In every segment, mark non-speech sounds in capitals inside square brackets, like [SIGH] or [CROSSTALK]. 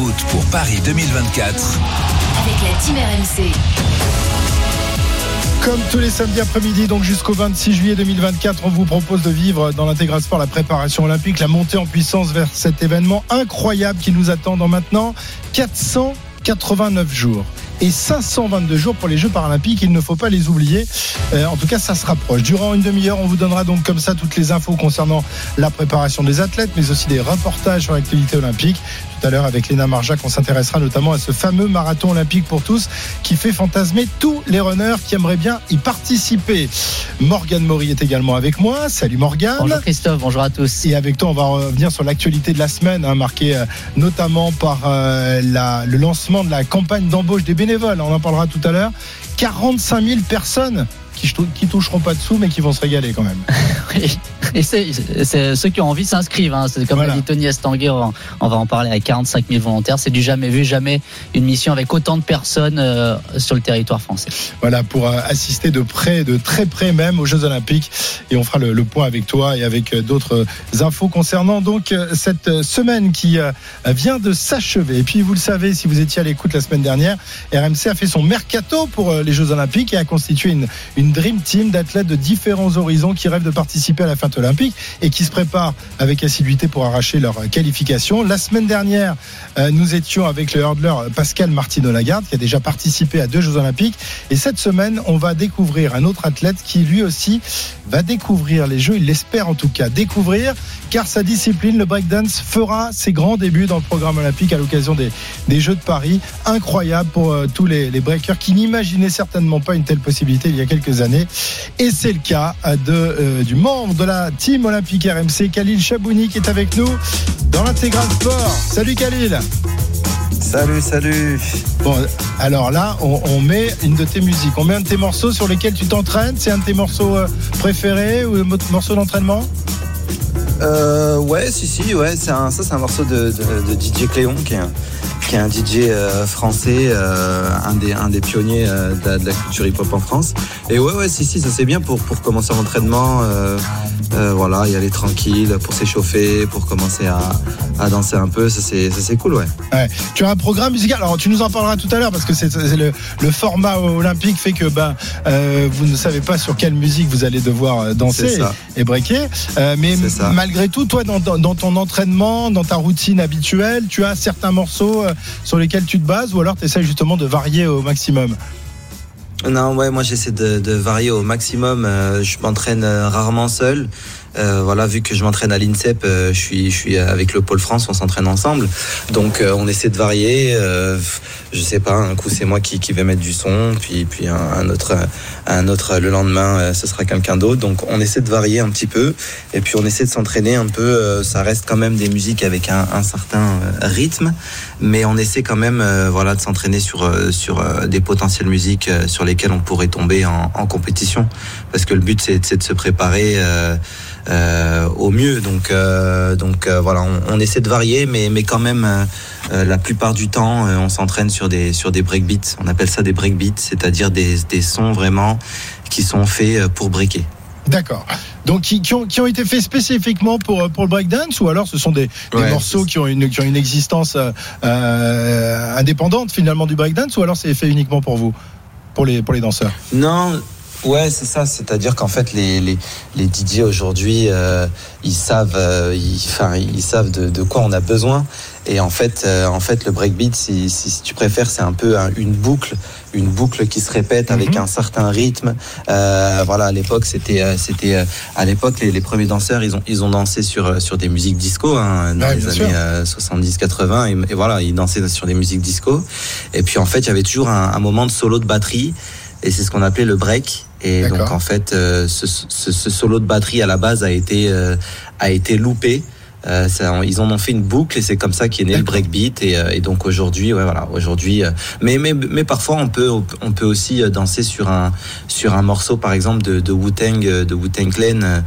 route pour Paris 2024 avec la Team RMC. Comme tous les samedis après-midi, donc jusqu'au 26 juillet 2024, on vous propose de vivre dans l'intégral sport la préparation olympique, la montée en puissance vers cet événement incroyable qui nous attend dans maintenant 489 jours et 522 jours pour les Jeux paralympiques. Il ne faut pas les oublier. Euh, en tout cas, ça se rapproche. Durant une demi-heure, on vous donnera donc comme ça toutes les infos concernant la préparation des athlètes, mais aussi des reportages sur l'activité olympique. Tout à l'heure, avec Léna Marjac, on s'intéressera notamment à ce fameux marathon olympique pour tous qui fait fantasmer tous les runners qui aimeraient bien y participer. Morgane Maury est également avec moi. Salut Morgane. Bonjour Christophe, bonjour à tous. Et avec toi, on va revenir sur l'actualité de la semaine, hein, marquée euh, notamment par euh, la, le lancement de la campagne d'embauche des bénévoles. On en parlera tout à l'heure. 45 000 personnes qui, qui toucheront pas de sous, mais qui vont se régaler quand même. [LAUGHS] oui. Et c'est ceux qui ont envie s'inscrivent. Hein. C'est comme voilà. l'a dit Tony Estanguet, on, on, va en parler avec 45 000 volontaires. C'est du jamais vu, jamais une mission avec autant de personnes euh, sur le territoire français. Voilà, pour euh, assister de près, de très près même aux Jeux Olympiques. Et on fera le, le point avec toi et avec euh, d'autres infos concernant donc cette semaine qui vient de s'achever. Et puis vous le savez, si vous étiez à l'écoute la semaine dernière, RMC a fait son mercato pour les Jeux Olympiques et a constitué une, une dream team d'athlètes de différents horizons qui rêvent de participer à la fête olympique et qui se préparent avec assiduité pour arracher leur qualification. La semaine dernière, euh, nous étions avec le hurdler Pascal Martino Lagarde qui a déjà participé à deux Jeux olympiques et cette semaine, on va découvrir un autre athlète qui lui aussi va découvrir les Jeux, il l'espère en tout cas découvrir car sa discipline, le breakdance, fera ses grands débuts dans le programme olympique à l'occasion des, des, Jeux de Paris. Incroyable pour euh, tous les, les, breakers qui n'imaginaient certainement pas une telle possibilité il y a quelques années. Et c'est le cas de, euh, du membre de la team olympique RMC, Khalil Chabouni, qui est avec nous dans l'intégral sport. Salut Khalil Salut, salut. Bon, alors là, on, on, met une de tes musiques. On met un de tes morceaux sur lesquels tu t'entraînes. C'est un de tes morceaux euh, préférés ou morceau d'entraînement? Euh, ouais, si, si, ouais, c'est un, ça c'est un morceau de, de, de, DJ Cléon qui est un, qui est un DJ euh, français, euh, un, des, un des pionniers euh, de, la, de, la, culture hip-hop en France. Et ouais, ouais, si, si, ça c'est bien pour, pour commencer l'entraînement. Euh, voilà, y aller tranquille, pour s'échauffer, pour commencer à, à, danser un peu, ça c'est cool, ouais. ouais. Tu as un programme musical, alors tu nous en parleras tout à l'heure parce que c'est le, le, format olympique fait que ben, vous ne savez pas sur quelle musique vous allez devoir danser et, et, breaker. mais malgré tout, toi, dans, dans, dans, ton entraînement, dans ta routine habituelle, tu as certains morceaux sur lesquels tu te bases ou alors tu essaies justement de varier au maximum? Non, ouais, moi j'essaie de, de, varier au maximum. Euh, je m'entraîne rarement seul. Euh, voilà, vu que je m'entraîne à l'INSEP, euh, je suis, je suis avec le Pôle France, on s'entraîne ensemble. Donc, euh, on essaie de varier. je sais pas, un coup c'est moi qui, qui vais mettre du son, puis, puis un, autre, un autre le lendemain, ce sera quelqu'un d'autre. Donc, on essaie de varier un petit peu, et puis on essaie de s'entraîner un peu. ça reste quand même des musiques avec un, un certain rythme, mais on essaie quand même, voilà, de s'entraîner sur, sur des potentielles musiques sur lesquelles on pourrait tomber en, en compétition, parce que le but c'est de se préparer. Euh, au mieux. Donc, euh, donc euh, voilà, on, on, essaie de varier, mais, mais quand même, euh, la plupart du temps, on s'entraîne sur des, sur des breakbeats. On appelle ça des breakbeats, c'est-à-dire des, des sons vraiment qui sont faits pour breaker. D'accord. Donc qui, qui, ont, qui, ont, été faits spécifiquement pour, pour le breakdance ou alors ce sont des, des ouais, morceaux qui ont, une, qui ont une existence euh, indépendante finalement du breakdance ou alors c'est fait uniquement pour vous, pour les, pour les danseurs? Non, Ouais, c'est ça. C'est-à-dire qu'en fait, les, les, les DJ aujourd'hui, euh, ils savent, euh, ils, enfin, ils savent de, de, quoi on a besoin. Et en fait, euh, en fait, le breakbeat, si, si, si tu préfères, c'est un peu un, une boucle, une boucle qui se répète avec mm -hmm. un certain rythme. Euh, voilà, à l'époque, c'était, c'était, à l'époque, les, les, premiers danseurs, ils ont, ils ont dansé sur, sur des musiques disco hein, dans ouais, les années 70-80. Et, et, voilà, ils dansaient sur des musiques disco. Et puis, en fait, il y avait toujours un, un moment de solo de batterie. Et c'est ce qu'on appelait le break. Et donc en fait, euh, ce, ce, ce, solo de batterie à la base a été euh, a été loupé. Euh, ça, ils en ont fait une boucle et c'est comme ça qu'est né le breakbeat. Et, et donc aujourd'hui ouais voilà aujourd'hui mais, mais mais parfois on peut on peut aussi danser sur un sur un morceau par exemple de, de Wu Tang de Wu Tang Clan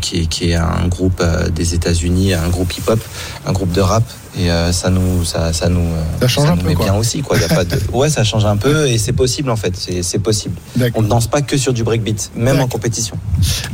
qui, est, qui est un groupe des États-Unis, un groupe hip-hop, un groupe de rap et euh, ça nous ça, ça nous ça change un nous peu, met quoi. bien aussi quoi. Y a pas de [LAUGHS] ouais ça change un peu et c'est possible en fait. C'est c'est possible. On ne danse pas que sur du breakbeat même en compétition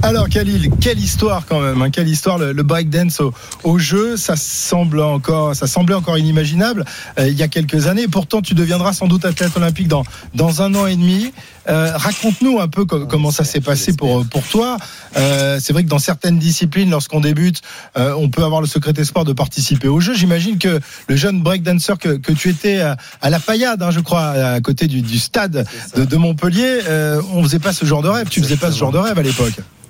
Alors Khalil, quelle histoire quand même, hein, quelle histoire le, le breakdance au, au jeu, ça semble encore, ça semblait encore inimaginable euh, il y a quelques années. Pourtant, tu deviendras sans doute athlète olympique dans dans un an et demi. Euh, Raconte-nous un peu co- comment ça s'est passé pour pour toi. Euh, C'est vrai que dans certaines disciplines, lorsqu'on débute, on peut avoir le secret espoir de participer au jeu. J'imagine que le jeune breakdancer que, que tu étais à, à la Paillade, hein, je crois, à côté du, du stade de, de Montpellier, on faisait pas ce genre de rêve. Tu faisais pas ce genre de rêve à l'époque.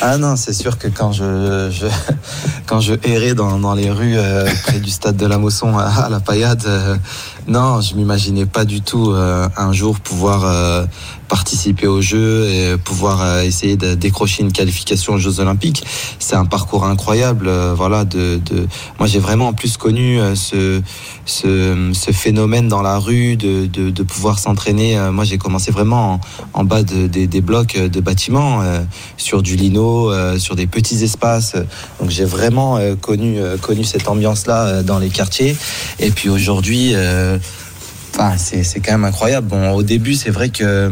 ah non c'est sûr que quand je, [LAUGHS] quand je errais dans, dans les rues euh, près du stade de la Mosson à, la Paillade euh, non je m'imaginais pas du tout euh, un jour pouvoir euh, participer au jeu et pouvoir essayer de décrocher une qualification aux Jeux Olympiques. C'est un parcours incroyable. voilà, moi j'ai vraiment en plus connu ce, ce, phénomène dans la rue de, de, pouvoir s'entraîner. Moi j'ai commencé vraiment en, bas de, des, des blocs de bâtiments, sur du lino, euh, sur des petits espaces. Donc j'ai vraiment euh, connu, euh, connu cette ambiance-là euh, dans les quartiers. Et puis aujourd'hui, enfin, c'est quand même incroyable. Bon, au début, c'est vrai que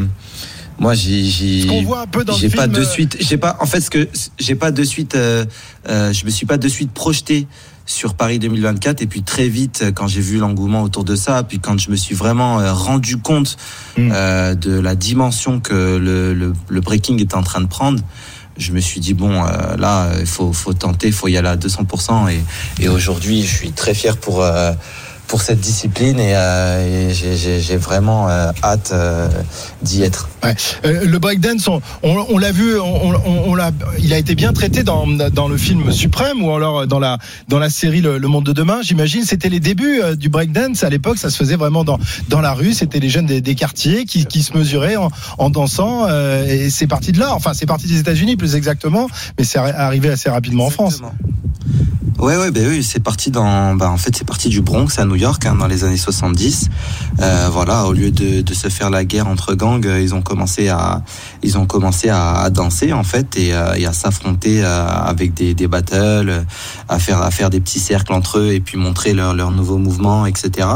moi, j'ai pas de suite. J'ai pas. En fait, ce que j'ai pas de suite. Euh, euh, je me suis pas de suite projeté sur Paris 2024 et puis très vite quand j'ai vu l'engouement autour de ça puis quand je me suis vraiment rendu compte Mm. euh, de la dimension que le, le, le breaking était en train de prendre je me suis dit bon euh, là il faut, tenter il faut y aller à 200% et, et aujourd'hui je suis très fier pour euh, pour cette discipline et, euh, et j'ai- vraiment euh, hâte euh, d'y être Ouais. Le breakdance, on, on, on l'a vu, on, on, il a été bien traité dans, dans le film Suprême ou alors dans la, dans la série Le, Le Monde de demain. J'imagine, c'était les débuts du breakdance. À l'époque, ça se faisait vraiment dans, dans la rue. C'était les jeunes des, des quartiers qui, qui se mesuraient en, en dansant. et c'est parti de là. Enfin, c'est parti des États-Unis plus exactement, mais c'est arri- arrivé assez rapidement en France. Ouais, ouais, ben oui, c'est parti dans, bah, en fait, c'est parti du Bronx à New York hein, dans les années 70. Euh, voilà, au lieu de, de se faire la guerre entre gangs, euh, ils ont commencé à, ils ont commencé à, à danser en fait et, euh, et à s'affronter euh, avec des, des battles, à faire, à faire des petits cercles entre eux et puis montrer leur, leur nouveau mouvement, etc.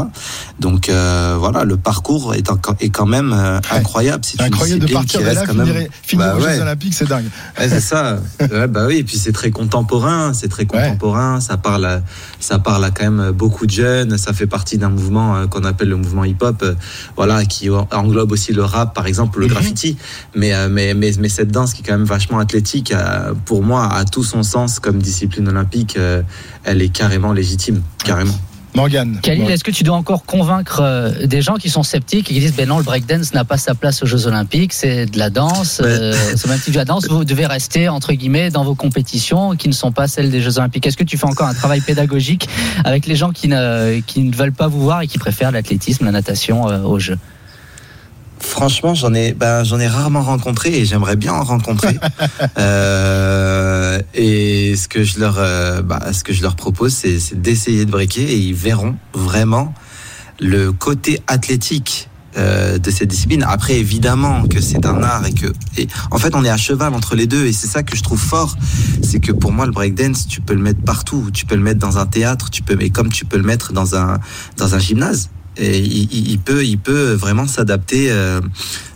Donc voilà, le parcours est, est quand même incroyable. C'est Incroyable de partir de là, quand même- finir Bah aux ouais. Jeux Olympiques, c'est dingue. Ouais, c'est ça. [LAUGHS] Ouais, bah oui, et puis c'est très contemporain, c'est très contemporain. Ça parle, à, ça parle à quand même beaucoup de jeunes. Ça fait partie d'un mouvement euh, qu'on appelle le mouvement hip-hop, euh, voilà, qui englobe aussi le rap, par exemple, le Mhm. graffiti. Mais, euh, mais, mais, mais cette danse qui est quand même vachement athlétique, pour moi, a tout son sens comme discipline olympique. Elle est carrément légitime, carrément. Morgane. Khalil, est-ce que tu dois encore convaincre euh, des gens qui sont sceptiques et qui disent ben non, le breakdance n'a pas sa place aux Jeux Olympiques, c'est de la danse, Ouais. euh, c'est même type de la danse, vous devez rester entre guillemets dans vos compétitions qui ne sont pas celles des Jeux Olympiques. Est-ce que tu fais encore un travail pédagogique avec les gens qui ne, qui ne veulent pas vous voir et qui préfèrent l'athlétisme, la natation euh, aux Jeux? Franchement, j'en ai, ben, j'en ai rarement rencontré et j'aimerais bien en rencontrer. [LAUGHS] Euh, et ce que je leur, euh, bah, ce que je leur propose, c'est, c'est d'essayer de breaker et ils verront vraiment le côté athlétique euh, de cette discipline. Après, évidemment que c'est un art et que, et, en fait, on est à cheval entre les deux et c'est ça que je trouve fort, c'est que pour moi, le breakdance, tu peux le mettre partout. Tu peux le mettre dans un théâtre, tu peux, mais comme tu peux le mettre dans un, dans un gymnase. Et il, il- peut, il peut vraiment s'adapter, euh,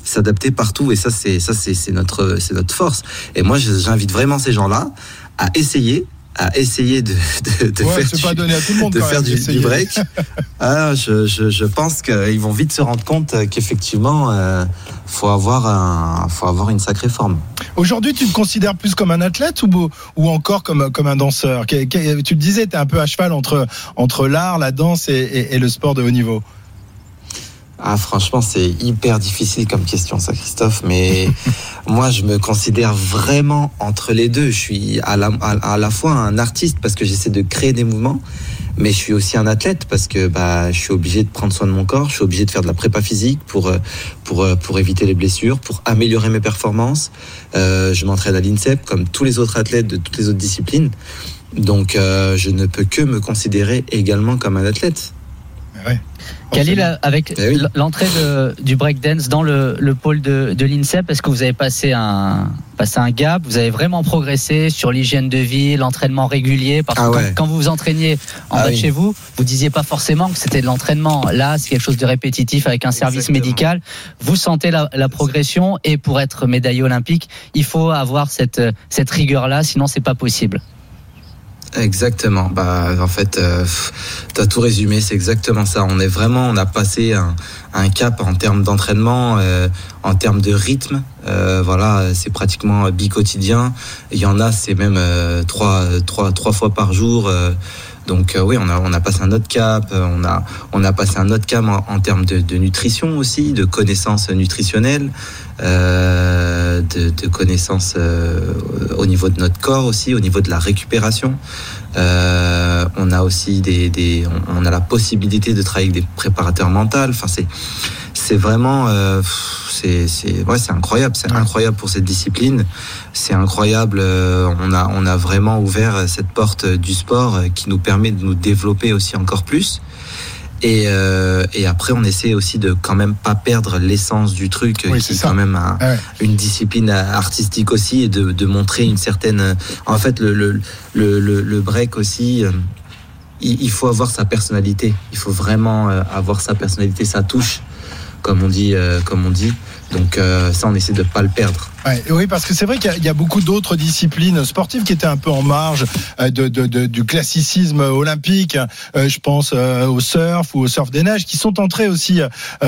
s'adapter partout. Et ça, c'est, ça, c'est, notre, c'est notre force. Et moi, j'invite vraiment ces gens-là à essayer, à essayer de, de, de Ouais, faire du, pas donné à tout le monde de faire du, break. [LAUGHS] Ah, je, je, je pense qu'ils vont vite se rendre compte qu'effectivement, euh, faut avoir un, faut avoir une sacrée forme. Aujourd'hui, tu te considères plus comme un athlète ou, ou encore comme, comme un danseur? Tu le disais, tu es un peu à cheval entre, entre l'art, la danse et, et- et le sport de haut niveau. Ah, franchement, c'est hyper difficile comme question, ça, Christophe. Mais [LAUGHS] moi, je me considère vraiment entre les deux. Je suis à la, à, à la fois un artiste parce que j'essaie de créer des mouvements, mais je suis aussi un athlète parce que bah, je suis obligé de prendre soin de mon corps. Je suis obligé de faire de la prépa physique pour euh, pour euh, pour éviter les blessures, pour améliorer mes performances. Euh, je m'entraîne à l'INSEP comme tous les autres athlètes de toutes les autres disciplines. Donc, euh, je ne peux que me considérer également comme un athlète. Ouais. Khalil, avec Eh oui. l'entrée du breakdance dans le, le pôle de, de l'INSEP, est-ce que vous avez passé un, passé un gap? Vous avez vraiment progressé sur l'hygiène de vie, l'entraînement régulier? Parce que Ah quand- ouais. quand, vous vous entraîniez en Ah bas de oui. chez vous, vous disiez pas forcément que c'était de l'entraînement. Là, c'est quelque chose de répétitif avec un service Exactement. médical. Vous sentez la, la progression et pour être médaillé olympique, il faut avoir cette, cette rigueur-là, sinon c'est pas possible. Exactement. Bah, en fait, euh, tu as tout résumé. C'est exactement ça. On est vraiment, on a passé un, un cap en termes d'entraînement, euh, en termes de rythme. Euh, voilà, c'est pratiquement bi-quotidien. Il y en a, c'est même euh, trois, trois, trois fois par jour. Donc euh, oui, on a, passé un autre cap. euh, On a, passé un autre cap en, termes de, nutrition aussi, de connaissances nutritionnelles, euh, de, connaissances au niveau de notre corps aussi, au niveau de la récupération. On a aussi la possibilité de travailler avec des préparateurs mentaux. Enfin, c'est c'est vraiment euh, c'est c'est ouais, c'est incroyable, c'est Ouais. incroyable pour cette discipline. C'est incroyable. euh, on a on a vraiment ouvert cette porte du sport qui nous permet de nous développer aussi encore plus. Et, euh, et après, on essaie aussi de quand même pas perdre l'essence du truc, Oui, qui est quand même un, Ouais. une discipline artistique aussi, et de, de montrer une certaine. En fait, le, le, le, break aussi, il, il faut avoir sa personnalité. Il faut vraiment avoir sa personnalité, sa touche, comme on dit. euh, comme on dit. Donc euh, ça, on essaie de pas le perdre. Oui, parce que c'est vrai qu'il y a- beaucoup d'autres disciplines sportives qui étaient un peu en marge euh, du classicisme olympique. Je pense au surf ou au surf des neiges qui sont entrés aussi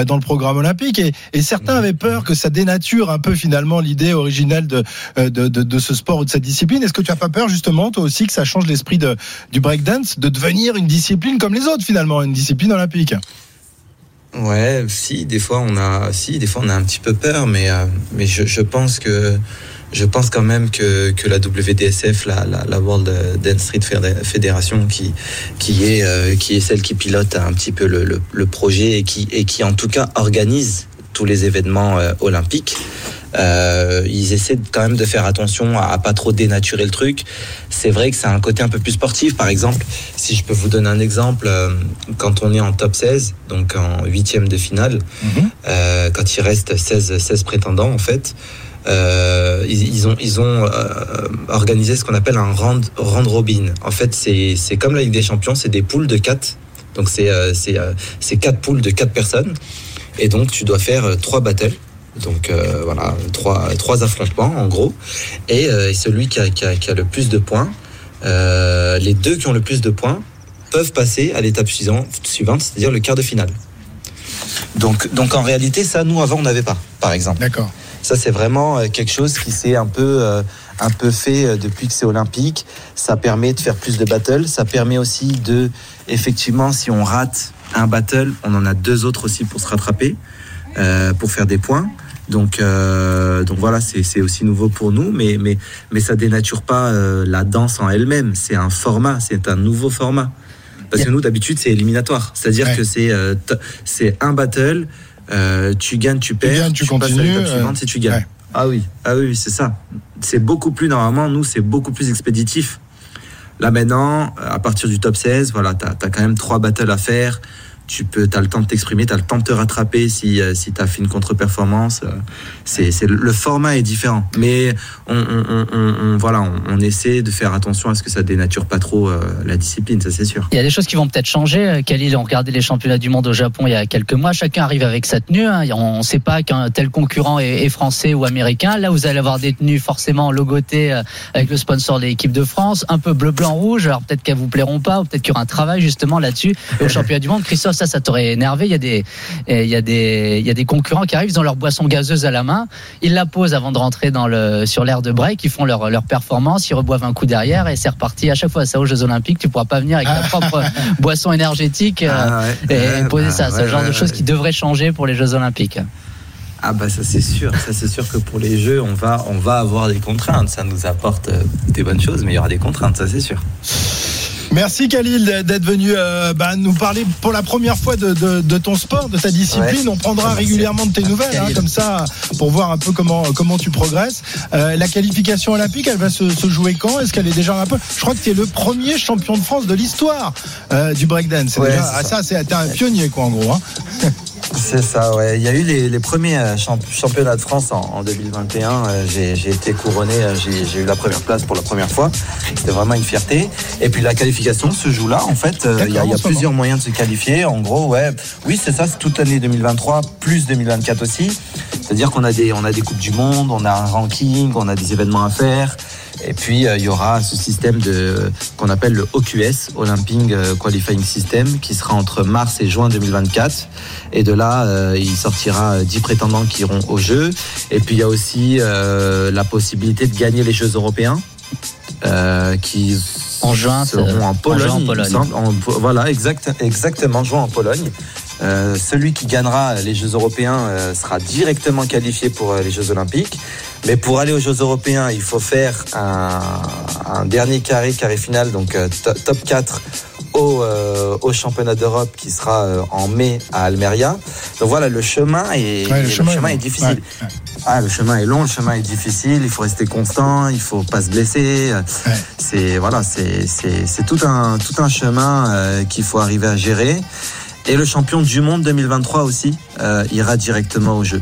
dans le programme olympique. Et, certains avaient peur que ça dénature un peu finalement l'idée originelle de, de, ce sport ou de cette discipline. Est-ce que tu as pas peur justement, toi aussi, que ça change l'esprit du breakdance, de devenir une discipline comme les autres finalement, une discipline olympique? Ouais, si des fois on a, si des fois on a un petit peu peur, mais euh, mais je, je pense que je pense quand même que, que la WDSF, la, la, la World Dance Street Fede- Federation, qui qui est euh, qui est celle qui pilote un petit peu le, le, le projet et qui et qui en tout cas organise tous les événements euh, olympiques. Euh, ils essaient quand même de faire attention à, à pas trop dénaturer le truc. C'est vrai que c'est un côté un peu plus sportif. Par exemple, si je peux vous donner un exemple, euh, quand on est en top 16, donc en huitième de finale, euh, quand il reste 16, 16 prétendants en fait, euh, ils, ils ont, ils ont euh, organisé ce qu'on appelle un round, round robin. En fait, c'est c'est comme la Ligue des Champions, c'est des poules de 4. Donc c'est euh, c'est euh, c'est quatre poules de 4 personnes. Et donc tu dois faire euh, trois battles. Donc euh, voilà, trois, trois affrontements en gros. Et, euh, et celui qui a, qui, a, qui a le plus de points, euh, les deux qui ont le plus de points peuvent passer à l'étape suivante, c'est-à-dire le quart de finale. Donc, donc en réalité, ça, nous, avant, on n'avait pas, par exemple. D'accord. Ça, c'est vraiment quelque chose qui s'est un peu, un peu fait depuis que c'est olympique. Ça permet de faire plus de battles. Ça permet aussi de, effectivement, si on rate un battle, on en a deux autres aussi pour se rattraper, pour faire des points. Donc, euh, donc voilà, c'est aussi nouveau pour nous, mais, mais, mais ça dénature pas euh, la danse en elle-même. C'est un format, c'est un nouveau format. Parce que nous, d'habitude, c'est éliminatoire. C'est-à-dire Ouais. que c'est euh, c'est un battle, tu gagnes, tu perds, gagnes, tu passes à continues, l'étape euh, suivante si tu gagnes. ouais. Ah oui, ah oui, c'est ça. C'est beaucoup plus, normalement, nous, c'est beaucoup plus expéditif. Là maintenant, à partir du top 16, voilà, tu as, quand même trois battles à faire. Tu peux, as le temps de t'exprimer, tu as le temps de te rattraper si, euh, si tu as fait une contre-performance. euh, C'est, le format est différent. Mais on, on, on, on- on- voilà, on, essaie de faire attention à ce que ça dénature pas trop euh, la discipline, ça c'est sûr. Il y a des choses qui vont peut-être changer. Khalil, on regardait les championnats du monde au Japon il y a quelques mois. Chacun arrive avec sa tenue. hein. On ne sait pas qu'un tel concurrent est, est français ou américain. Là, vous allez avoir des tenues forcément logotées avec le sponsor de l'équipe de France, un peu bleu, blanc, rouge. Alors peut-être qu'elles vous plairont pas, ou peut-être qu'il y aura un travail justement là-dessus. Et au [LAUGHS] championnat du monde, Christophe, ça, ça t'aurait énervé. Il y a des, il y a des, il y a des concurrents qui arrivent, ils ont leur boisson gazeuse à la main. Ils la posent avant de rentrer dans le, sur l'air de break. Ils font leur, leur performance, ils reboivent un coup derrière et c'est reparti. À chaque fois, ça aux Jeux Olympiques, tu pourras pas venir avec ta propre [LAUGHS] boisson énergétique. euh, Ah ouais, et ouais, poser bah, ça, c'est ouais, le genre de choses qui devraient changer pour les Jeux Olympiques. Ah bah ça c'est sûr, ça c'est sûr que pour les jeux on va on va avoir des contraintes, ça nous apporte euh, des bonnes choses, mais il y aura des contraintes, ça c'est sûr. Merci Khalil d'être venu euh, bah, nous parler pour la première fois de, de, de ton sport, de ta discipline. On prendra régulièrement de tes nouvelles, hein, comme ça, pour voir un peu comment comment tu progresses. Euh, la qualification olympique, elle va se, se jouer quand? Est-ce qu'elle est déjà un peu? Je crois que tu es le premier champion de France de l'histoire euh, du breakdance. Ouais, déjà, ah, ça. ça, c'est t'es un pionnier quoi en gros. Hein. [LAUGHS] C'est ça, ouais. Il y a eu les, les premiers euh, champ- championnats de France en, en 2021. Euh, J'ai j'ai été couronné, euh, j'ai j'ai eu la première place pour la première fois. C'était vraiment une fierté. Et puis la qualification se joue là, en fait. Il y a, il y plusieurs moyens de se qualifier. En gros, ouais. Oui, c'est ça, c'est toute l'année 2023, plus 2024 aussi. C'est-à-dire qu'on a des, on a des coupes du monde, on a un ranking, on a des événements à faire. Et puis euh, il y aura ce système de qu'on appelle le OQS, Olympic euh, Qualifying System, qui sera entre mars et juin 2024. Et de là, euh, il sortira euh, 10 prétendants qui iront aux Jeux. Et puis il y a aussi euh, la possibilité de gagner les Jeux européens, euh, qui En juin, seront en Pologne. juin en il me Pologne. semble. En- voilà, exact, exactement, juin en Pologne. Euh, celui qui gagnera les Jeux européens euh, sera directement qualifié pour les Jeux olympiques. Mais pour aller aux Jeux européens, il faut faire un, un dernier carré, carré final, donc euh, to- top 4 au, euh, au championnat d'Europe qui sera euh, en mai à Almeria. Donc voilà, le chemin est, Ouais, le chemin est, difficile. Ouais, ouais. Ah, le chemin est long, le chemin est difficile, il faut rester constant, il faut pas se blesser. C'est voilà, c'est c'est c'est tout un tout un chemin euh, qu'il faut arriver à gérer. Et le champion du monde 2023 aussi euh, ira directement au jeu.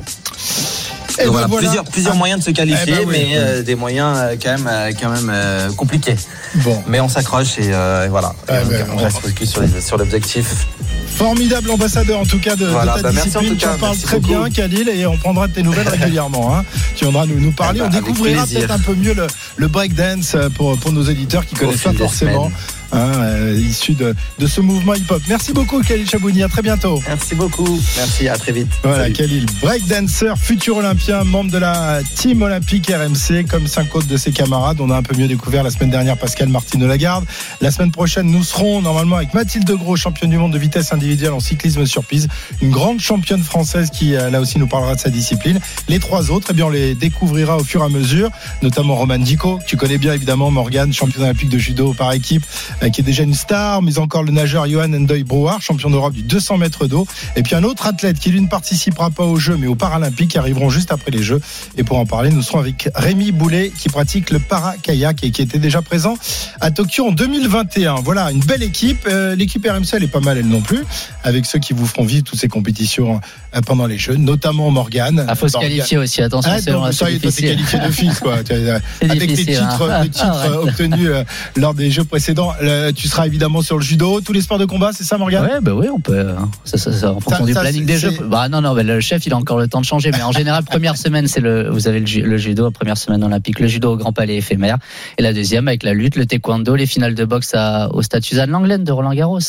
Et Donc ben voilà, voilà. plusieurs plusieurs Ah, moyens de se qualifier, Eh ben oui, mais oui. euh, des moyens euh, quand même euh, quand même compliqués. Bon. Mais on s'accroche et, voilà. Et donc, ben, on on- reste focus sur l'objectif. Formidable ambassadeur en tout cas de, de Voilà, ta bah, discipline. tu en parles très beaucoup. bien, Khalil, et on prendra de tes nouvelles [LAUGHS] régulièrement. Hein. Tu viendras nous, nous parler. Eh on découvrira peut-être un peu mieux le, le breakdance pour, pour nos éditeurs qui connaissent pas forcément, semaines. Hein, euh, issus de, de ce mouvement hip-hop. Merci beaucoup, Khalil Chabouni. À très bientôt. Merci beaucoup. Merci, à très vite. Voilà, Salut. Khalil, breakdancer, futur olympien, membre de la team olympique RMC, comme cinq autres de ses camarades. On a un peu mieux découvert la semaine dernière Pascal Martino Lagarde. La semaine prochaine, nous serons normalement avec Mathilde Gros, championne du monde de vitesse individuelle en cyclisme sur piste, une grande championne française qui euh, là aussi nous parlera de sa discipline. Les trois autres, eh bien, on les découvrira au fur et à mesure, notamment Roman Dico, tu connais bien évidemment, Morgan, champion olympique de judo par équipe, qui est déjà une star, mais encore le nageur Johan Ndoye Brouard, champion d'Europe du 200 mètres d'eau. Et puis un autre athlète qui lui ne participera pas aux Jeux, mais aux Paralympiques, qui arriveront juste après les Jeux. Et pour en parler, nous serons avec Rémi Boulet, qui pratique le para-kayak et qui était déjà présent à Tokyo en 2021. Voilà, une belle équipe. Euh, L'équipe RMC, elle est pas mal, elle non plus, avec ceux qui vous feront vivre toutes ces compétitions euh, pendant les Jeux, notamment Morgane. Il faut se qualifier aussi, attention, Ah, c'est donc, ça toi, t'es qualifié quoi. [LAUGHS] Tu as- C'est Avec les titres, hein. les titres Ah, ouais. euh, obtenus euh, lors des Jeux précédents, le- tu seras évidemment sur le judo, tous les sports de combat, c'est ça, Morgane? Ouais, bah oui, on peut. hein. Ça, ça, ça, en fonction du planning des jeux. Bah non, non, mais le chef, il a encore le temps de changer. Mais en général, première [LAUGHS] semaine, c'est le, vous avez le, ju- le judo, première semaine olympique, le judo au Grand Palais éphémère, et la deuxième avec la lutte, le taekwondo, les finales de boxe à- au stade Suzanne Langlaine de Roland Garros.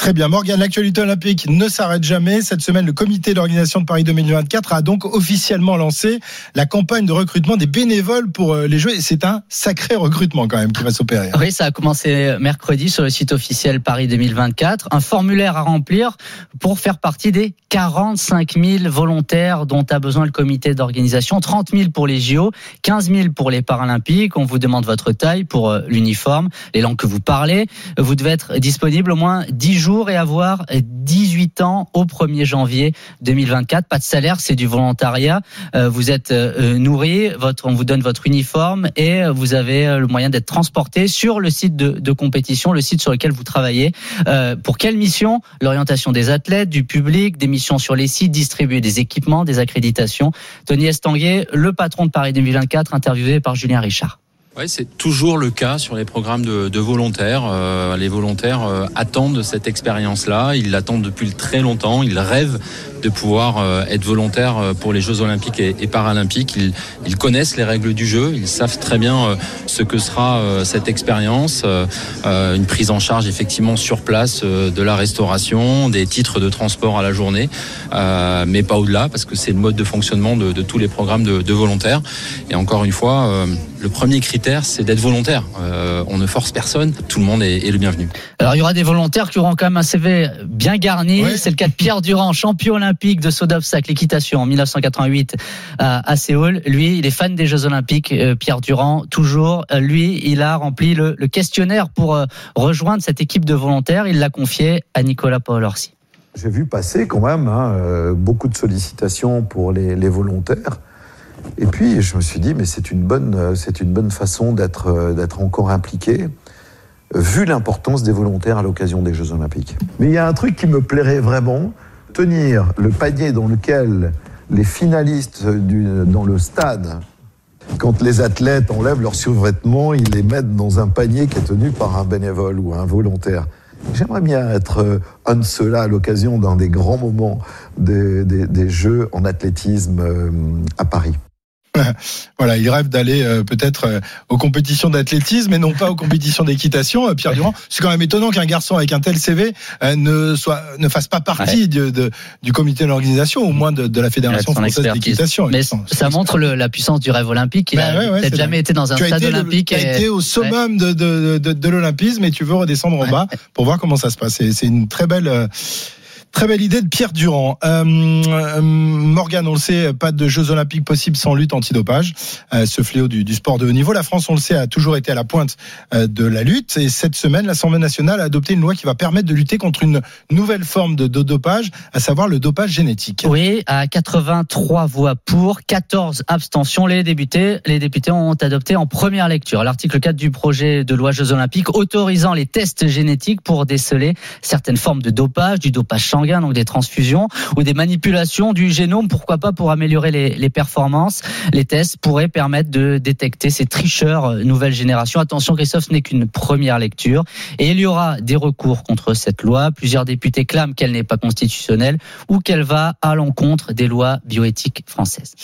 Très bien. Morgane, l'actualité olympique ne s'arrête jamais. Cette semaine, le comité d'organisation de Paris 2024 a donc officiellement lancé la campagne de recrutement des bénévoles pour euh, les Jeux. Et c'est un sacré recrutement quand même qui va s'opérer. hein. Oui, ça a commencé mercredi sur le site officiel Paris 2024. Un formulaire à remplir pour faire partie des 45 000 volontaires dont a besoin le comité d'organisation. 30 000 pour les JO, 15 000 pour les Paralympiques. On vous demande votre taille pour euh, l'uniforme, les langues que vous parlez. Vous devez être disponible au moins 10 jours et avoir 18 ans au 1er janvier 2024. Pas de salaire, c'est du volontariat. Euh, Vous êtes euh, nourri, votre, on vous donne votre uniforme et euh, vous avez euh, le moyen d'être transporté sur le site de, de compétition, le site sur lequel vous travaillez. Euh, pour quelle mission? L'orientation des athlètes, du public, des missions sur les sites, distribuer des équipements, des accréditations. Tony Estanguet, le patron de Paris 2024, interviewé par Julien Richard. Oui, c'est toujours le cas sur les programmes de, volontaires. Euh, les volontaires euh, attendent cette expérience-là. Ils l'attendent depuis très longtemps. Ils rêvent de pouvoir euh, être volontaires pour les Jeux Olympiques et, Paralympiques. Ils, connaissent les règles du jeu. Ils savent très bien ce que sera cette expérience. Une prise en charge effectivement sur place de la restauration, des titres de transport à la journée, mais pas au-delà parce que c'est le mode de fonctionnement de, tous les programmes de, de volontaires. Et encore une fois, le premier critère, c'est d'être volontaire. Euh, on ne force personne. Tout le monde est, est le bienvenu. Alors il y aura des volontaires qui auront quand même un CV bien garni. Ouais. C'est le cas de Pierre Durand, champion olympique de saut d'obstacle équitation en 1988 à, Séoul. Lui, il est fan des Jeux olympiques. Euh, Pierre Durand, toujours. Euh, lui, il a rempli le, questionnaire pour rejoindre cette équipe de volontaires. Il l'a confié à Nicolas Paolorsi. J'ai vu passer quand même hein, beaucoup de sollicitations pour les, les volontaires. Et puis, je me suis dit, mais c'est une bonne, c'est une bonne façon d'être, d'être encore impliqué vu l'importance des volontaires à l'occasion des Jeux Olympiques. Mais il y a un truc qui me plairait vraiment, tenir le panier dans lequel les finalistes dans le stade, quand les athlètes enlèvent leurs survêtements, ils les mettent dans un panier qui est tenu par un bénévole ou un volontaire. J'aimerais bien être un de ceux-là à l'occasion d'un des grands moments des, des Jeux en athlétisme euh, à Paris. [LAUGHS] voilà, il rêve d'aller euh, peut-être euh, aux compétitions d'athlétisme et non pas aux compétitions d'équitation. Euh, Pierre Durand, c'est quand même étonnant qu'un garçon avec un tel CV ne soit ne fasse pas partie de, du comité d'organisation, au moins de, la fédération française d'équitation. Mais ça montre la puissance du rêve olympique. Il n'a peut-être jamais été dans un stade olympique. Tu as été au summum de, de, l'olympisme et tu veux redescendre en bas pour voir comment ça se passe. C'est une très belle Très belle idée de Pierre Durand. Euh, euh, Morgan, on le sait, pas de Jeux Olympiques possibles sans lutte antidopage. Euh, ce fléau du, sport de haut niveau. La France, on le sait, a toujours été à la pointe euh, de la lutte. Et cette semaine, l'Assemblée nationale a adopté une loi qui va permettre de lutter contre une nouvelle forme de, de dopage, à savoir le dopage génétique. Oui, à 83 voix pour, 14 abstentions. Les députés, les députés ont adopté en première lecture l'article 4 du projet de loi Jeux Olympiques autorisant les tests génétiques pour déceler certaines formes de dopage, du dopage donc des transfusions, ou des manipulations du génome, pourquoi pas pour améliorer les, performances. Les tests pourraient permettre de détecter ces tricheurs euh, nouvelle génération. Attention, Christophe, ce n'est qu'une première lecture. Et il y aura des recours contre cette loi. Plusieurs députés clament qu'elle n'est pas constitutionnelle ou qu'elle va à l'encontre des lois bioéthiques françaises.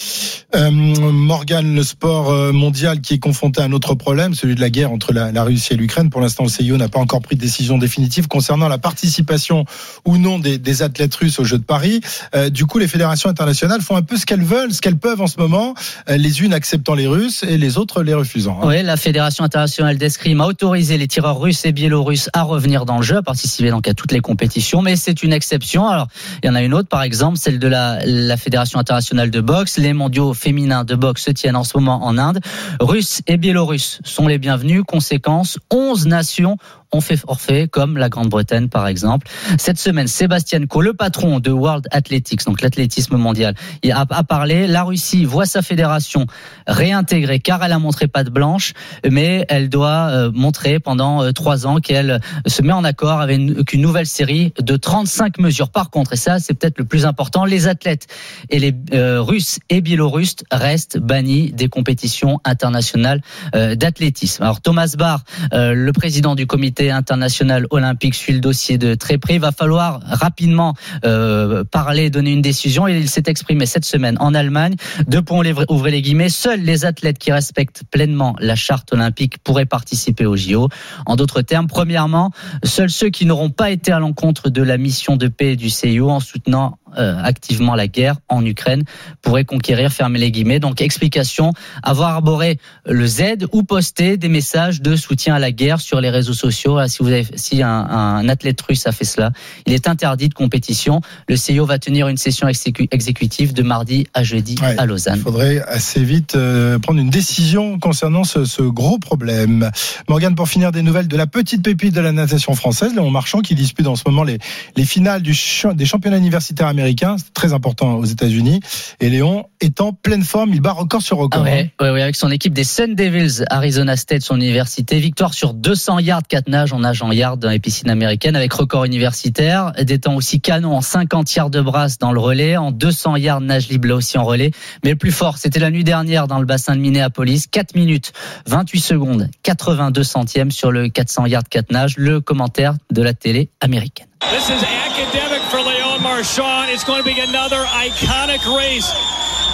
Euh, Morgan, le sport euh, mondial qui est confronté à un autre problème, celui de la guerre entre la, la Russie et l'Ukraine. Pour l'instant, le CIO n'a pas encore pris de décision définitive concernant la participation ou non des, des athlètes russes aux Jeux de Paris. Euh, du coup, les fédérations internationales font un peu ce qu'elles veulent, ce qu'elles peuvent en ce moment, euh, les unes acceptant les Russes et les autres les refusant. Hein. Oui, la Fédération internationale d'escrime a autorisé les tireurs russes et biélorusses à revenir dans le jeu, à participer donc à toutes les compétitions, mais c'est une exception. Alors, il y en a une autre, par exemple, celle de la, la Fédération internationale de boxe. Les mondiaux féminins de boxe se tiennent en ce moment en Inde. Russes et biélorusses sont les bienvenus. Conséquence, 11 nations ont fait forfait, comme la Grande-Bretagne par exemple. Cette semaine, Sébastien Coe, le patron de World Athletics, donc l'athlétisme mondial, a, parlé. La Russie voit sa fédération réintégrée car elle a montré pas de blanche, mais elle doit euh, montrer pendant euh, trois ans qu'elle se met en accord avec une, nouvelle série de 35 mesures. Par contre, et ça c'est peut-être le plus important, les athlètes et les euh, Russes et Biélorusses restent bannis des compétitions internationales d'athlétisme. Alors Thomas Barr, le président du comité international olympique suit le dossier de très près. Il va falloir rapidement euh, parler, donner une décision. Et il s'est exprimé cette semaine en Allemagne. Deux points, ouvrez les guillemets. Seuls les athlètes qui respectent pleinement la charte olympique pourraient participer au JO. En d'autres termes, premièrement, seuls ceux qui n'auront pas été à l'encontre de la mission de paix du CIO en soutenant activement la guerre en Ukraine pourraient conquérir, fermer les guillemets. Donc explication, avoir arboré le Z ou poster des messages de soutien à la guerre sur les réseaux sociaux. Si vous avez, si un, un athlète russe a fait cela, il est interdit de compétition. Le CIO va tenir une session exécutive de mardi à jeudi à Lausanne. Il faudrait assez vite euh, prendre une décision concernant ce, ce gros problème. Morgane, pour finir des nouvelles de la petite pépite de la natation française, Léon Marchand, qui dispute en ce moment les, les finales du, des championnats universitaires américains c'est très important aux États-Unis. Et Léon est en pleine forme, il bat record sur record. Ah ouais, hein. ouais, avec son équipe des Sun Devils, Arizona State, son université. Victoire sur 200 yards, 4 nages, en nage en yard dans les piscines américaines avec record universitaire. Des temps aussi canon en 50 yards de brasse dans le relais, en 200 yards nage libre aussi en relais. Mais le plus fort, c'était la nuit dernière dans le bassin de Minneapolis. 4 minutes, 28 secondes, 82 centièmes sur le 400 yards 4 nages. Le commentaire de la télé américaine. This is academic for Léon Marchand. It's going to be another iconic race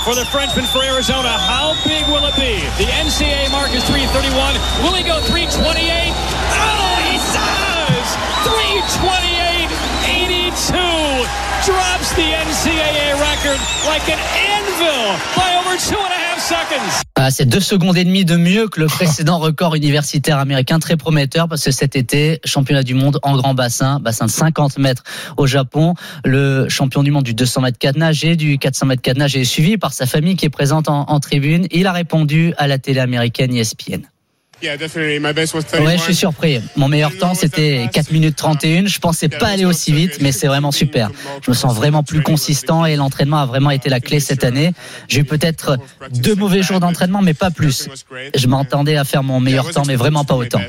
for the Frenchman for Arizona. How big will it be? The NCAA mark is 331. Will he go 328? Oh, he does! 328 82 drops the NCAA record like an anvil by over two and a half Ah, c'est deux secondes et demie de mieux que le précédent [LAUGHS] record universitaire américain, très prometteur parce que cet été, championnat du monde en grand bassin, bassin de 50 mètres au Japon. Le champion du monde du 200 mètres 4 nage et du 400 mètres 4 nage est suivi par sa famille qui est présente en, en tribune. Il a répondu à la télé américaine ESPN. Ouais, je suis surpris. Mon meilleur temps, c'était 4 minutes 31. Je pensais pas aller aussi vite, mais c'est vraiment super. Je me sens vraiment plus consistant et l'entraînement a vraiment été la clé cette année. J'ai eu peut-être deux mauvais jours d'entraînement, mais pas plus. Je m'entendais à faire mon meilleur temps, mais vraiment pas autant.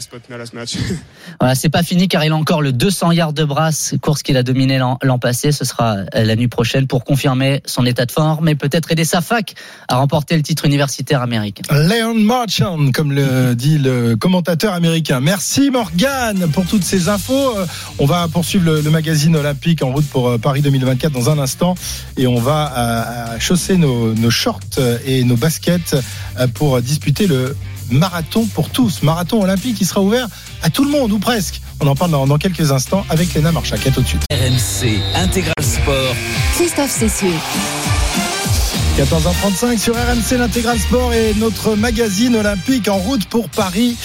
Voilà, c'est pas fini car il a encore le 200 yards de brasse, course qu'il a dominé l'an passé. Ce sera la nuit prochaine pour confirmer son état de forme mais peut-être aider sa fac à remporter le titre universitaire américain. Leon Marchand, comme le dit le commentateur américain. Merci Morgan pour toutes ces infos. Euh, on va poursuivre le, le magazine olympique en route pour euh, Paris 2024 dans un instant et on va euh, chausser nos, nos, shorts et nos baskets pour disputer le marathon pour tous, marathon olympique qui sera ouvert à tout le monde ou presque. On en parle dans, dans quelques instants avec Léna Marchak. À tout de suite. RMC Intégral Sport. Christophe Cessieux. 14h35 sur RMC l'intégral sport et notre magazine olympique en route pour Paris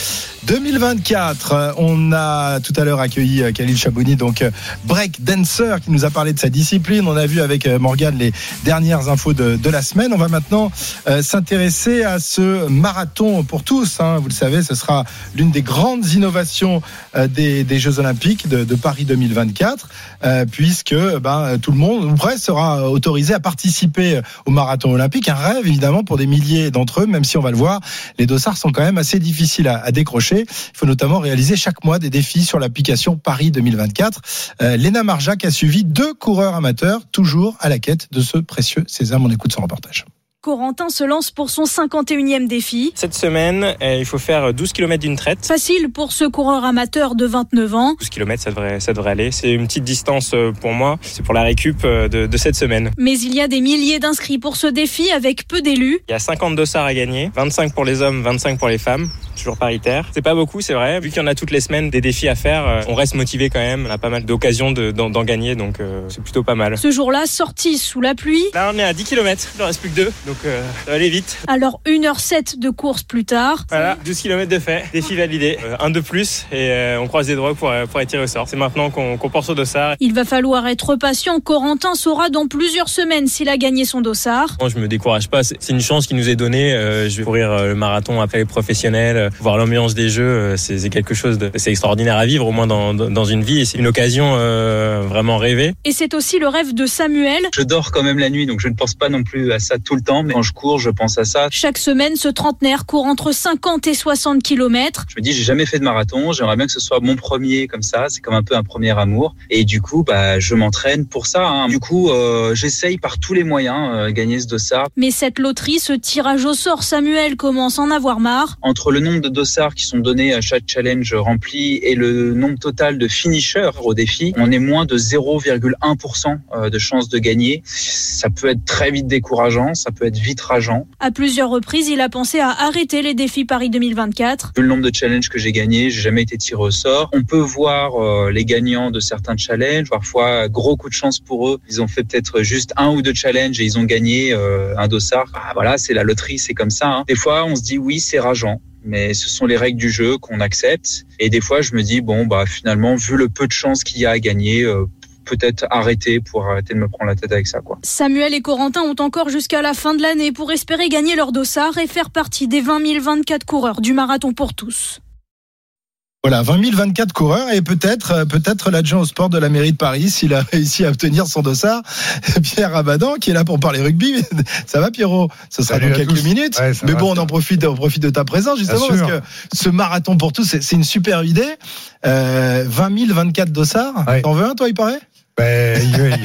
2024. On a tout à l'heure accueilli Khalil Chabouni, donc break dancer, qui nous a parlé de sa discipline. On a vu avec Morgan les dernières infos de, la semaine. On va maintenant euh, s'intéresser à ce marathon pour tous. Hein. Vous le savez, ce sera l'une des grandes innovations euh, des, Jeux Olympiques de, Paris 2024, euh, puisque ben, tout le monde, ou presque, sera autorisé à participer au marathon olympique. Un rêve, évidemment, pour des milliers d'entre eux, même si on va le voir, les dossards sont quand même assez difficiles à décrocher. Il faut notamment réaliser chaque mois des défis sur l'application Paris 2024. Euh, Léna Marjac a suivi deux coureurs amateurs, toujours à la quête de ce précieux sésame. On écoute son reportage. Corentin se lance pour son 51e défi. Cette semaine, il faut faire 12 km d'une traite. Facile pour ce coureur amateur de 29 ans. 12 km, ça devrait, ça devrait aller. C'est une petite distance pour moi. C'est pour la récup de, de, cette semaine. Mais il y a des milliers d'inscrits pour ce défi avec peu d'élus. Il y a 50 dossards à gagner. 25 pour les hommes, 25 pour les femmes toujours paritaire. C'est pas beaucoup, c'est vrai. Vu qu'il y en a toutes les semaines des défis à faire, on reste motivé quand même. On a pas mal d'occasions d'en de, gagner, donc euh, c'est plutôt pas mal. Ce jour-là, sortie sous la pluie. Là, on est à 10 km, il en reste plus que deux, donc euh, ça va aller vite. Alors, 1h07 de course plus tard. Voilà, 12 km de fait, défi validé. Euh, un de plus, et euh, on croise les doigts pour, pour être tiré au sort. C'est maintenant qu'on qu porte au dossard. Il va falloir être patient. Corentin saura dans plusieurs semaines s'il a gagné son dossard. Moi, je me décourage pas. C'est une chance qui nous est donnée. je vais courir le marathon après les professionnels, voir l'ambiance des jeux, c'est quelque chose de, c'est extraordinaire à vivre au moins dans, dans une vie et c'est une occasion euh, vraiment rêvée. Et c'est aussi le rêve de Samuel. Je dors quand même la nuit donc je ne pense pas non plus à ça tout le temps mais quand je cours je pense à ça. Chaque semaine ce trentenaire court entre 50 et 60 km. Je me dis j'ai jamais fait de marathon, j'aimerais bien que ce soit mon premier comme ça, c'est comme un peu un premier amour et du coup bah je m'entraîne pour ça. Hein. Du coup euh, j'essaye par tous les moyens euh, gagner ce dossard. Mais cette loterie, ce tirage au sort, Samuel commence à en avoir marre? Entre le nombre de dossards qui sont donnés à chaque challenge rempli et le nombre total de finishers au défi, on est moins de 0,1% de chances de gagner. Ça peut être très vite décourageant, ça peut être vite rageant. À plusieurs reprises, il a pensé à arrêter les défis Paris 2024. Vu le nombre de challenges que j'ai gagnés, j'ai jamais été tiré au sort. On peut voir euh, les gagnants de certains challenges, parfois gros coup de chance pour eux. Ils ont fait peut-être juste un ou deux challenges et ils ont gagné euh, un dossard. Ah, voilà, c'est la loterie, c'est comme ça. Hein. Des fois, on se dit oui, c'est rageant mais ce sont les règles du jeu qu'on accepte. Et des fois, je me dis bon, bah finalement, vu le peu de chance qu'il y a à gagner. Euh, peut-être arrêter pour arrêter de me prendre la tête avec ça. Quoi. Samuel et Corentin ont encore jusqu'à la fin de l'année pour espérer gagner leur dossard et faire partie des 20 024 coureurs du marathon pour tous. Voilà, 20 024 coureurs et peut-être peut-être l'adjoint au sport de la mairie de Paris s'il a [LAUGHS] réussi à obtenir son dossard, [LAUGHS] Pierre Abadan qui est là pour parler rugby. [LAUGHS] Ça va Pierrot? Ce sera Salut dans quelques tous. minutes. Ouais, Mais va, bon, on en profite, on profite de ta présence justement parce que ce marathon pour tous, c'est une super idée. Euh, 20 024 dossards. Ouais. T'en veux un, toi, il paraît? Ben,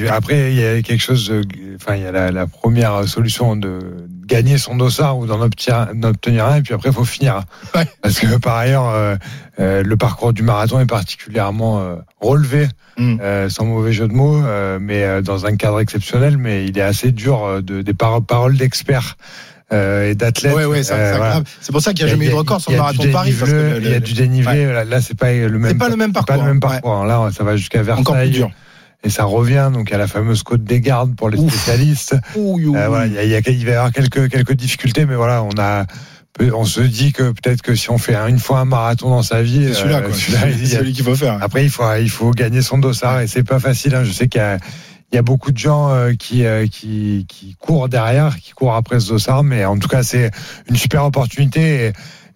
après, il y a quelque chose. Enfin, il y a la, la première solution de gagner son dossard ou d'en obtenir, obtenir un, et puis après, il faut finir. Ouais. Parce que par ailleurs, euh, euh, le parcours du marathon est particulièrement euh, relevé, Mm. euh, sans mauvais jeu de mots, mais dans un cadre exceptionnel. Mais il est assez dur de, des paro- paroles d'experts euh, et d'athlètes. Ouais, ouais, c'est Euh, voilà. pour ça qu'il n'y a jamais eu de record sur le marathon de Paris. parce que dénivelé, le- le- il y a du dénivelé. Là, là, c'est pas le même. pas le même c'est Pas parcours, le même ouais. parcours. Là, ça va jusqu'à Encore plus Versailles. dur. Et ça revient donc à la fameuse côte des gardes pour les Ouf. spécialistes. Ouh, ouh, Euh, voilà, il y a- il y a- il va y avoir quelques quelques difficultés, mais voilà, on a on se dit que peut-être que si on fait un- une fois un marathon dans sa vie, C'est celui-là, euh, quoi. celui-là, il y C'est a- celui qu'il faut faire. après, il faut, il faut gagner son dossard et c'est pas facile. hein. Je sais qu'il y a, il y a beaucoup de gens euh, qui, euh, qui, qui courent derrière, qui courent après ce dossard, mais en tout cas, c'est une super opportunité. Et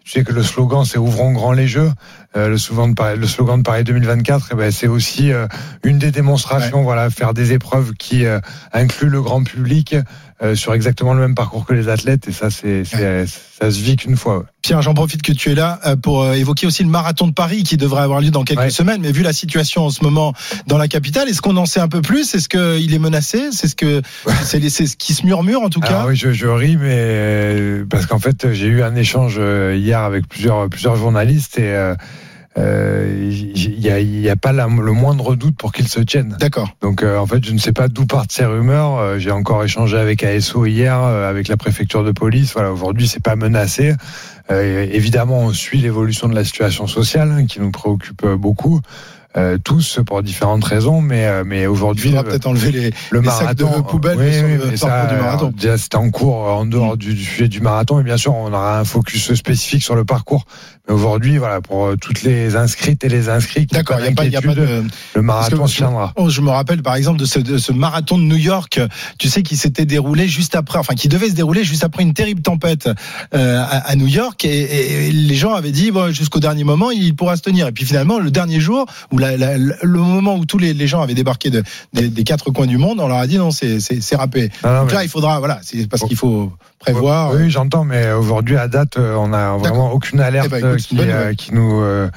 je sais que le slogan, c'est ouvrons grand les jeux. Euh, le, slogan de Paris, le slogan de Paris 2024, eh ben, c'est aussi euh, une des démonstrations. Voilà, faire des épreuves qui euh, incluent le grand public euh, sur exactement le même parcours que les athlètes. Et ça, c'est, ça se vit qu'une fois. ouais. Pierre, j'en profite que tu es là euh, pour euh, évoquer aussi le marathon de Paris qui devrait avoir lieu dans quelques Ouais. semaines. Mais vu la situation en ce moment dans la capitale, est-ce qu'on en sait un peu plus? Est-ce qu'il est menacé? C'est ce que c'est ce qui se murmure en tout cas. Alors oui, je, je ris, mais parce qu'en fait, j'ai eu un échange hier avec plusieurs plusieurs journalistes et il y a, il y a pas la- le moindre doute pour qu'il se tienne. D'accord. Donc euh, en fait, je ne sais pas d'où partent ces rumeurs. Euh, J'ai encore échangé avec ASO hier, euh, avec la préfecture de police. Voilà, aujourd'hui, c'est pas menacé. Euh, évidemment, on suit l'évolution de la situation sociale hein, qui nous préoccupe euh, beaucoup. Euh, tous pour différentes raisons, mais euh, mais Il aujourd'hui faudra euh, peut-être enlever les, le les sacs de marathon, poubelle oui, sur oui, le mais parcours ça, du marathon. c'était en cours en dehors du, du sujet du marathon, et bien sûr, on aura un focus spécifique sur le parcours. Mais aujourd'hui, voilà, pour euh, toutes les inscrites et les inscrits, D'accord, il n'y a il a pas de. le marathon se tiendra. Oh, je me rappelle par exemple de ce, de ce marathon de New York, tu sais, qui s'était déroulé juste après, enfin qui devait se dérouler juste après une terrible tempête euh, à, à New York, et, et les gens avaient dit bon, jusqu'au dernier moment il pourra se tenir. Et puis finalement, le dernier jour, où la- la- le moment où tous les, les gens avaient débarqué de- des, des quatre coins du monde, on leur a dit non, c'est c'est- c'est râpé. Non, Donc mais- là, il faudra, voilà, c'est parce qu'il faut prévoir. Oui, j'entends, mais aujourd'hui, à date, on n'a vraiment aucune alerte Eh ben, écoute, euh, qui, bonne euh, nouvelle. qui nous euh,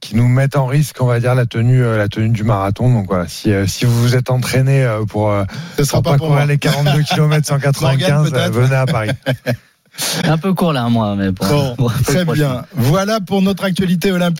qui nous met en risque, on va dire, la tenue euh, la tenue du marathon. Donc voilà, si euh, si vous vous êtes entrainé euh, pour Ce sera pas courir les 42 km 195, Morgane, euh, peut-être venez à Paris. Un peu court là, moi, mais bon. Bon, Pour- pour le très prochain. bien. Voilà pour notre actualité olympique.